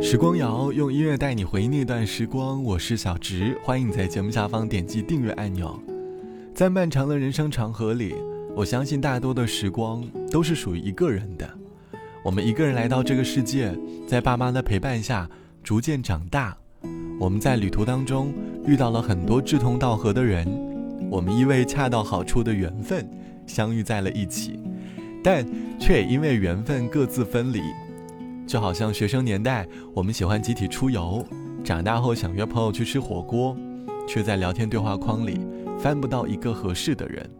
时光谣用音乐带你回忆那段时光，我是小植，欢迎在节目下方点击订阅按钮。在漫长的人生长河里，我相信大多的时光都是属于一个人的。我们一个人来到这个世界，在爸妈的陪伴下逐渐长大。我们在旅途当中遇到了很多志同道合的人，我们因为恰到好处的缘分相遇在了一起，但却也因为缘分各自分离。就好像学生年代，我们喜欢集体出游；长大后想约朋友去吃火锅，却在聊天对话框里翻不到一个合适的人。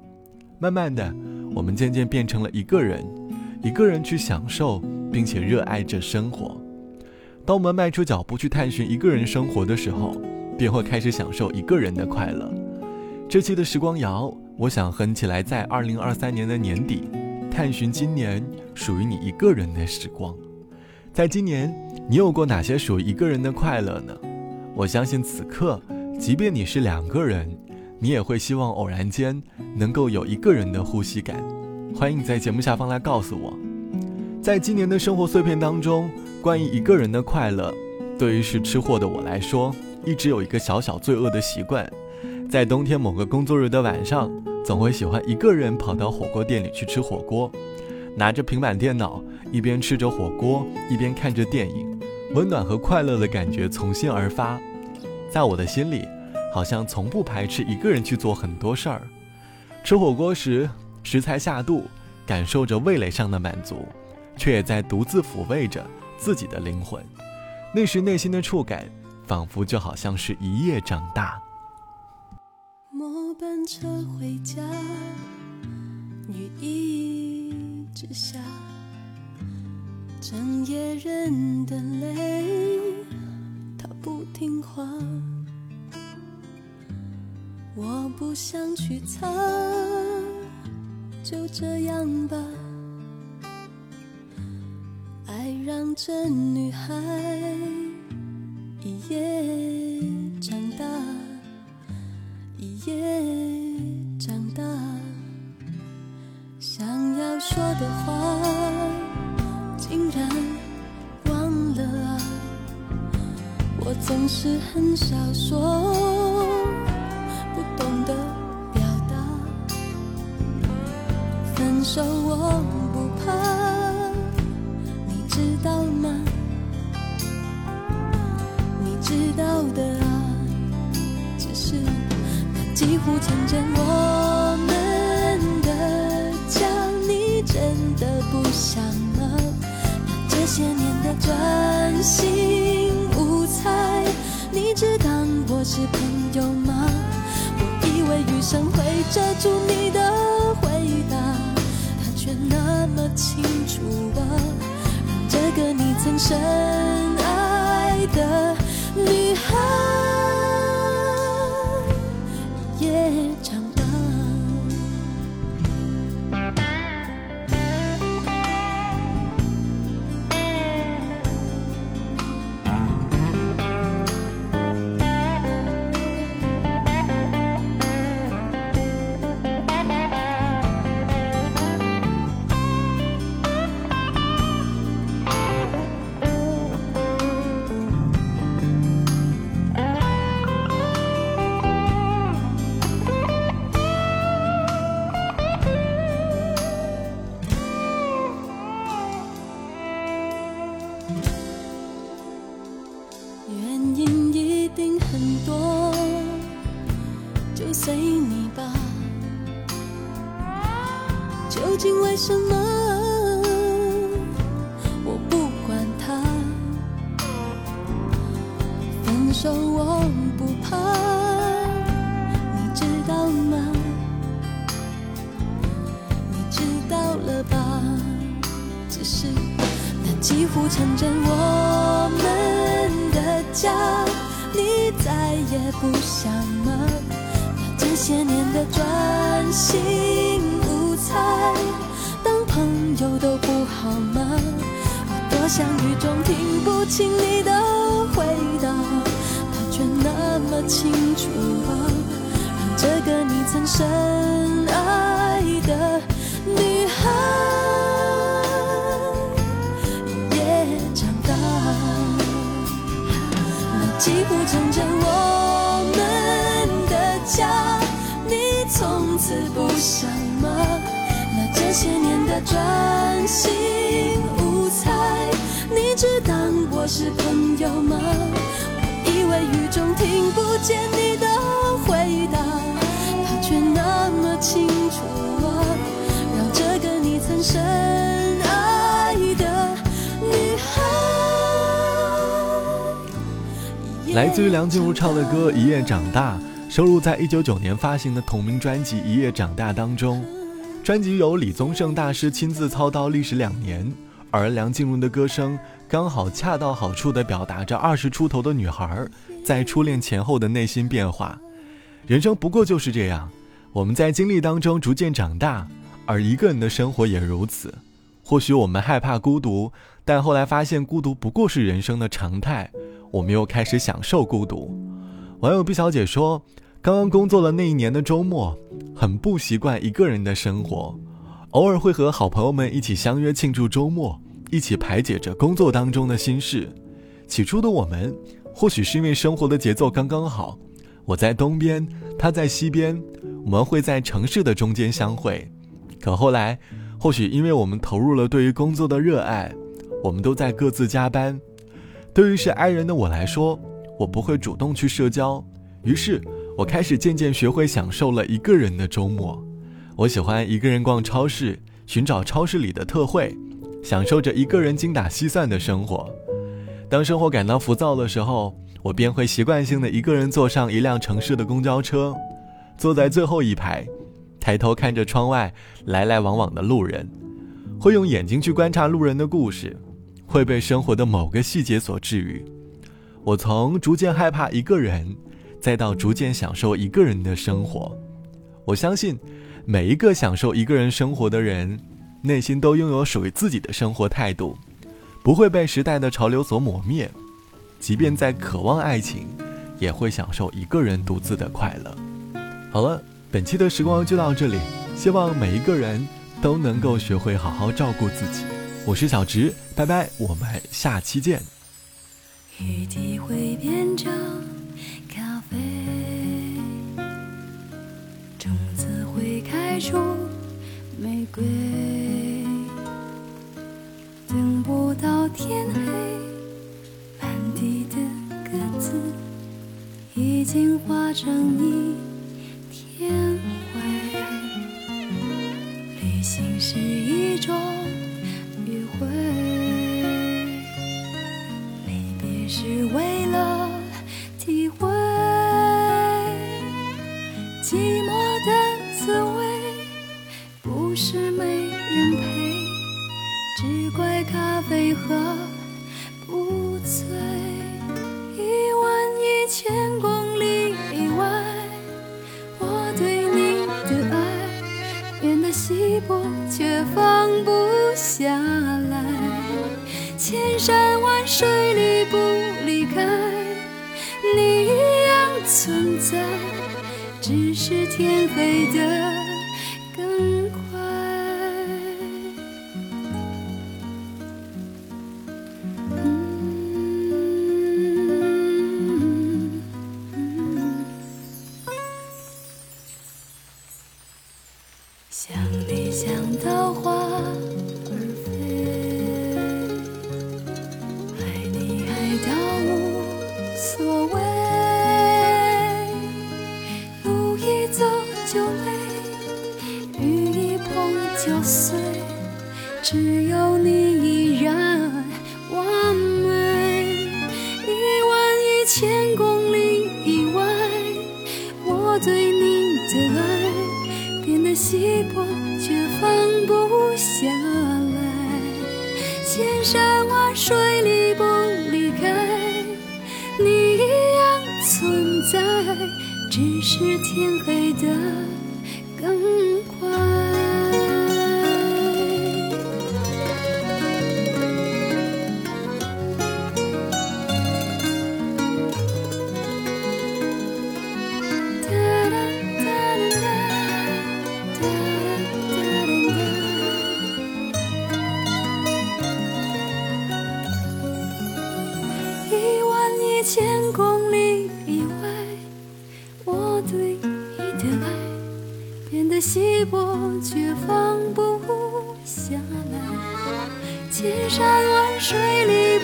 慢慢的，我们渐渐变成了一个人，一个人去享受并且热爱着生活。当我们迈出脚步去探寻一个人生活的时候，便会开始享受一个人的快乐。这期的时光谣，我想哼起来，在二零二三年的年底，探寻今年属于你一个人的时光。在今年，你有过哪些属于一个人的快乐呢？我相信此刻，即便你是两个人，你也会希望偶然间能够有一个人的呼吸感。欢迎你在节目下方来告诉我，在今年的生活碎片当中，关于一个人的快乐，对于是吃货的我来说，一直有一个小小罪恶的习惯，在冬天某个工作日的晚上，总会喜欢一个人跑到火锅店里去吃火锅，拿着平板电脑。一边吃着火锅，一边看着电影，温暖和快乐的感觉从心而发。在我的心里，好像从不排斥一个人去做很多事儿。吃火锅时，食材下肚，感受着味蕾上的满足，却也在独自抚慰着自己的灵魂。那时内心的触感，仿佛就好像是一夜长大。末班车回家，雨一直下。整夜忍的泪，他不听话，我不想去擦，就这样吧。爱让这女孩一夜长大，一夜长大，想要说的话。是很少说，不懂得表达。分手我住你的回答，他却那么清楚啊，让这个你曾深爱的女孩。也长究竟为什么？我不管他，分手我不怕，你知道吗？你知道了吧？只是那几乎成真我们的家，你再也不想吗？那这些年的专心。猜，当朋友都不好吗？我多想雨中听不清你的回答，他却那么清楚啊，让这个你曾深爱的女孩也长大。几乎成真我们的家。你从此不想吗？那些年的专心无猜，你只当我是朋友吗？我以为雨中听不见你的回答，他却那么清楚啊，让这个你曾深爱的女孩。来自于梁静茹唱的歌《一夜长大》，收录在一九九年发行的同名专辑《一夜长大》当中。专辑由李宗盛大师亲自操刀，历时两年。而梁静茹的歌声刚好恰到好处地表达着二十出头的女孩在初恋前后的内心变化。人生不过就是这样，我们在经历当中逐渐长大，而一个人的生活也如此。或许我们害怕孤独，但后来发现孤独不过是人生的常态，我们又开始享受孤独。网友毕小姐说：“刚刚工作了那一年的周末，很不习惯一个人的生活。”偶尔会和好朋友们一起相约庆祝周末，一起排解着工作当中的心事。起初的我们，或许是因为生活的节奏刚刚好，我在东边，他在西边，我们会在城市的中间相会。可后来，或许因为我们投入了对于工作的热爱，我们都在各自加班。对于是爱人的我来说，我不会主动去社交，于是我开始渐渐学会享受了一个人的周末。我喜欢一个人逛超市，寻找超市里的特惠，享受着一个人精打细算的生活。当生活感到浮躁的时候，我便会习惯性的一个人坐上一辆城市的公交车，坐在最后一排，抬头看着窗外来来往往的路人，会用眼睛去观察路人的故事，会被生活的某个细节所治愈。我从逐渐害怕一个人，再到逐渐享受一个人的生活。我相信。每一个享受一个人生活的人，内心都拥有属于自己的生活态度，不会被时代的潮流所抹灭。即便在渴望爱情，也会享受一个人独自的快乐。好了，本期的时光就到这里，希望每一个人都能够学会好好照顾自己。我是小直，拜拜，我们下期见。雨滴会变成出玫瑰，等不到天黑，满地的鸽子已经化成一天灰。旅行是一种约会，离别是为了体会为何不醉。一万一千公里以外，我对你的爱变得稀薄，却放不下来。千山万水里不离开，你一样存在。只是天黑的在，只是天黑的更对你的爱变得稀薄，却放不下来。千山万水里。